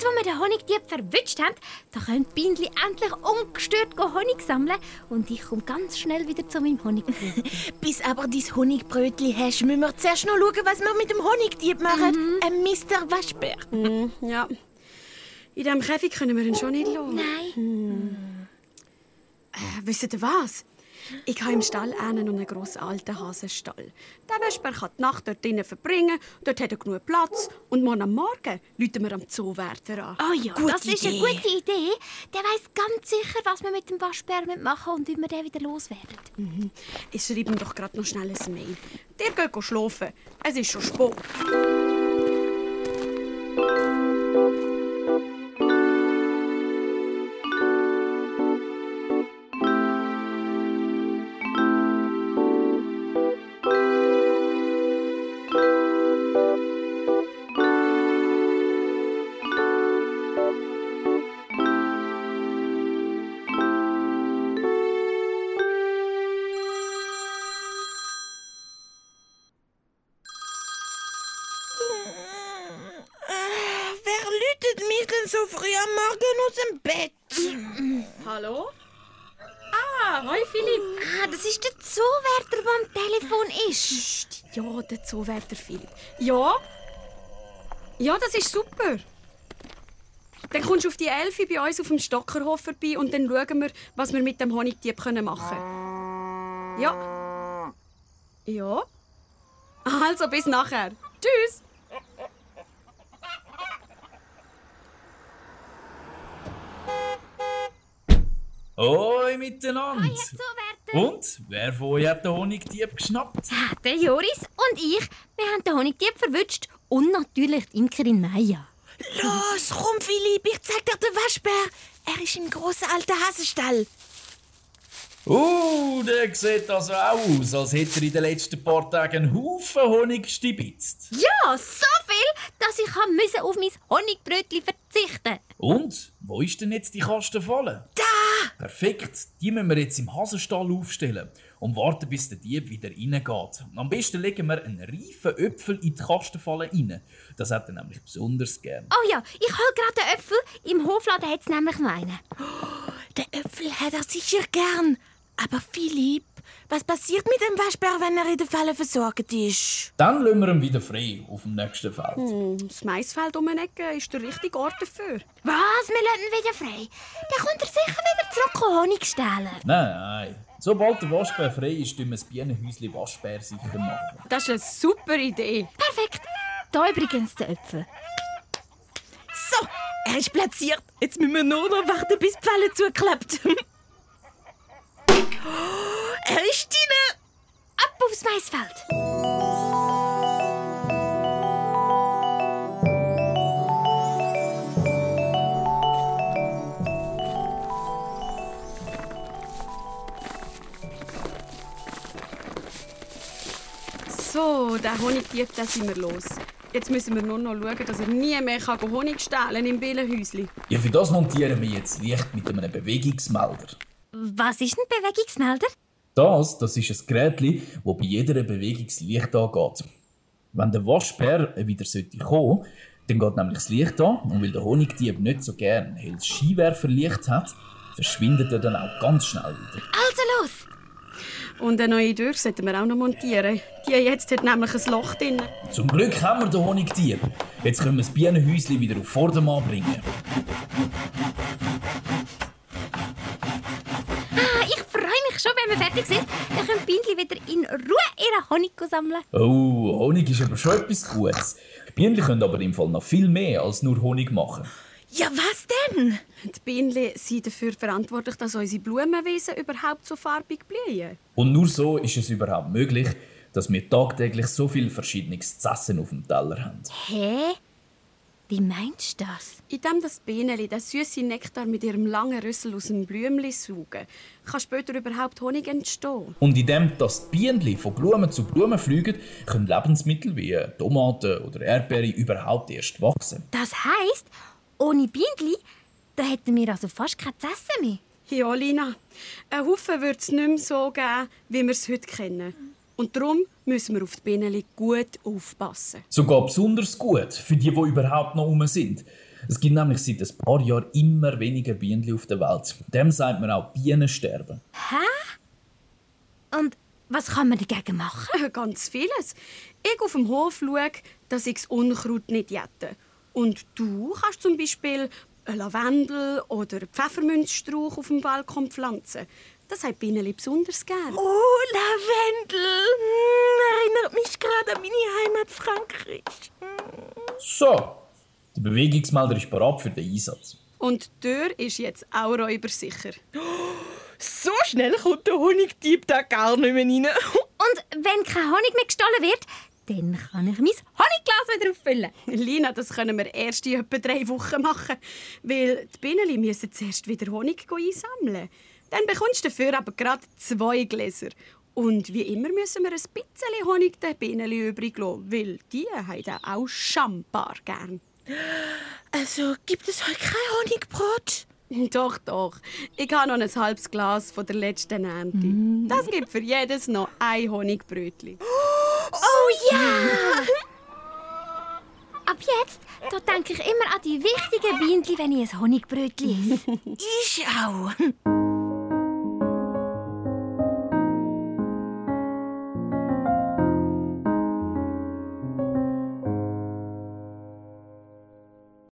Jetzt, wo wir den Honigdieb verwünscht haben, da können die Bienen endlich ungestört Honig sammeln und ich komme ganz schnell wieder zu meinem Honigbrötchen. Bis aber dein Honigbrötli hast, müssen wir zuerst noch schauen, was wir mit dem Honigdieb machen. Mhm. Ein Mr. Waschbär. Mhm, ja. In diesem Käfig können wir ihn schon nicht lassen. Nein. Hm. Äh, wisst ihr was? Ich habe im Stall einen und einen grossen alten Hasenstall. Der Vesper kann die Nacht dort drinnen verbringen, dort hat er genug Platz. Und morgen am Morgen rufen wir am Zoowärter an. Oh ja, gute das ist eine gute Idee. Der weiß ganz sicher, was wir mit dem Waschbär machen und wie wir den wieder loswerden. Mhm. Ich schreibe ihm doch gerade noch schnell ein Mail. Der geht schlafen. Es ist schon spät. Aus dem Bett? Hallo? Ah, hoi Philipp. Ah, das ist der Zoowärter, der am Telefon ist. Psst, ja, der Zoowärter Philipp. Ja? Ja, das ist super. Dann kommst du auf die Elfi bei uns auf dem Stockerhof vorbei und dann schauen wir, was wir mit dem Honigdieb machen können. Ja. Ja. Also, bis nachher. Tschüss. Hoi miteinander! Hi, und wer von euch hat den Honigdieb geschnappt? Ah, der Joris und ich. Wir haben den Honigdieb verwünscht. Und natürlich die Imkerin Maya. Los, komm, Philipp, ich zeig dir den Waschbär. Er ist im grossen alten Hasenstall. Uh, der sieht also auch aus, als hätte er in den letzten paar Tagen einen Haufen Honig gestibitzt. Ja, so viel, dass ich auf mein Honigbrötchen verzichten Und? Wo ist denn jetzt die Kastenfalle? Da! Perfekt, die müssen wir jetzt im Hasenstall aufstellen und warten, bis der Dieb wieder reingeht. Am besten legen wir einen reifen Äpfel in die Kastenfalle rein. Das hat er nämlich besonders gern. Oh ja, ich hole gerade den Äpfel. Im Hofladen hat es nämlich noch einen. Oh, den Äpfel hat er sicher gern. Aber Philipp, was passiert mit dem Waschbär, wenn er in der Falle versorgt ist? Dann lassen wir ihn wieder frei auf dem nächsten Feld. Hm, das Maisfeld um eine Ecke ist der richtige Ort dafür. Was? Wir lassen ihn wieder frei? Dann kommt er sicher wieder zurück und Honig stehlen. Nein, nein. Sobald der Waschbär frei ist, tun wir das Bienenhäuschen Waschbär sicher machen. Das ist eine super Idee. Perfekt. Da übrigens der Äpfel. So, er ist platziert. Jetzt müssen wir nur noch warten, bis die Falle zuklappt. Er ist drin! Ab aufs Maisfeld! So, der Honigdieb, den sind wir los. Jetzt müssen wir nur noch schauen, dass er nie mehr Honig stehlen kann im Billenhäuschen. Ja, für das montieren wir jetzt Licht mit einem Bewegungsmelder. Was ist ein Bewegungsmelder? Das, das ist ein Gerät, das bei jeder Bewegung das Licht angeht. Wenn der Waschbär wieder kommen sollte, dann geht nämlich das Licht an und weil der Honigdieb nicht so gern helles Skiwerferlicht hat, verschwindet er dann auch ganz schnell wieder. Also los! Und eine neue Tür sollten wir auch noch montieren. Die jetzt hat nämlich ein Loch drin. Zum Glück haben wir den Honigdieb. Jetzt können wir das Bienenhäuschen wieder auf Vordermann bringen. Schon, wenn wir fertig sind, dann können Bienen wieder in Ruhe ihren Honig sammeln. Oh, Honig ist aber schon etwas Gutes. Bienen können aber im Fall noch viel mehr als nur Honig machen. Ja, was denn? Die Bienen sind dafür verantwortlich, dass unsere Blumenwesen überhaupt so farbig blühen. Und nur so ist es überhaupt möglich, dass wir tagtäglich so viel verschiedenes zu essen auf dem Teller haben. Hä? Wie meinst du das? Indem das Bienenli den süßen Nektar mit ihrem langen Rüssel aus dem Blümli saugen, kann später überhaupt Honig entstehen. Und indem das Bienenli von Blumen zu Blumen fliegen, können Lebensmittel wie Tomaten oder Erdbeeren überhaupt erst wachsen. Das heisst, ohne Bienenli, da hätten wir also fast kein Essen mehr. Ja, Lina. Ein Haufen wird es nicht mehr so geben, wie wir es heute kennen. Und darum müssen wir auf die Bienen gut aufpassen. Sogar besonders gut für die, die überhaupt noch um sind. Es gibt nämlich seit ein paar Jahren immer weniger Bienen auf der Welt. Dem sagt man auch Bienensterben. Und was kann man dagegen machen? Ganz vieles. Ich auf dem Hof schaue, dass ich das Unkraut nicht jette. Und du kannst zum Beispiel Lavendel oder einen Pfefferminzstrauch auf dem Balkon pflanzen. Das haben die Bienen besonders gern. Oh, Lavendel. Hm, erinnert mich gerade an meine Heimat Frankreich. So, der Bewegungsmelder ist bereit für den Einsatz. Und die Tür ist jetzt auch räubersicher. So schnell kommt der Honigdieb da gar nicht mehr rein. Und wenn kein Honig mehr gestohlen wird, dann kann ich mein Honigglas wieder auffüllen. Lina, das können wir erst in etwa drei Wochen machen. Weil die Bienen müssen zuerst wieder Honig einsammeln. Dann bekommst du dafür aber gerade zwei Gläser. Und wie immer müssen wir ein bisschen Honig den Bienen übrig lassen, weil die haben auch schambar gern. Also, gibt es heute kein Honigbrot? Doch, doch. Ich habe noch ein halbes Glas von der letzten Ernte. Das gibt für jedes noch ein Honigbrötchen. Oh ja! Ab jetzt da denke ich immer an die wichtigen Bienen, wenn ich ein Honigbrötchen esse. Ich auch.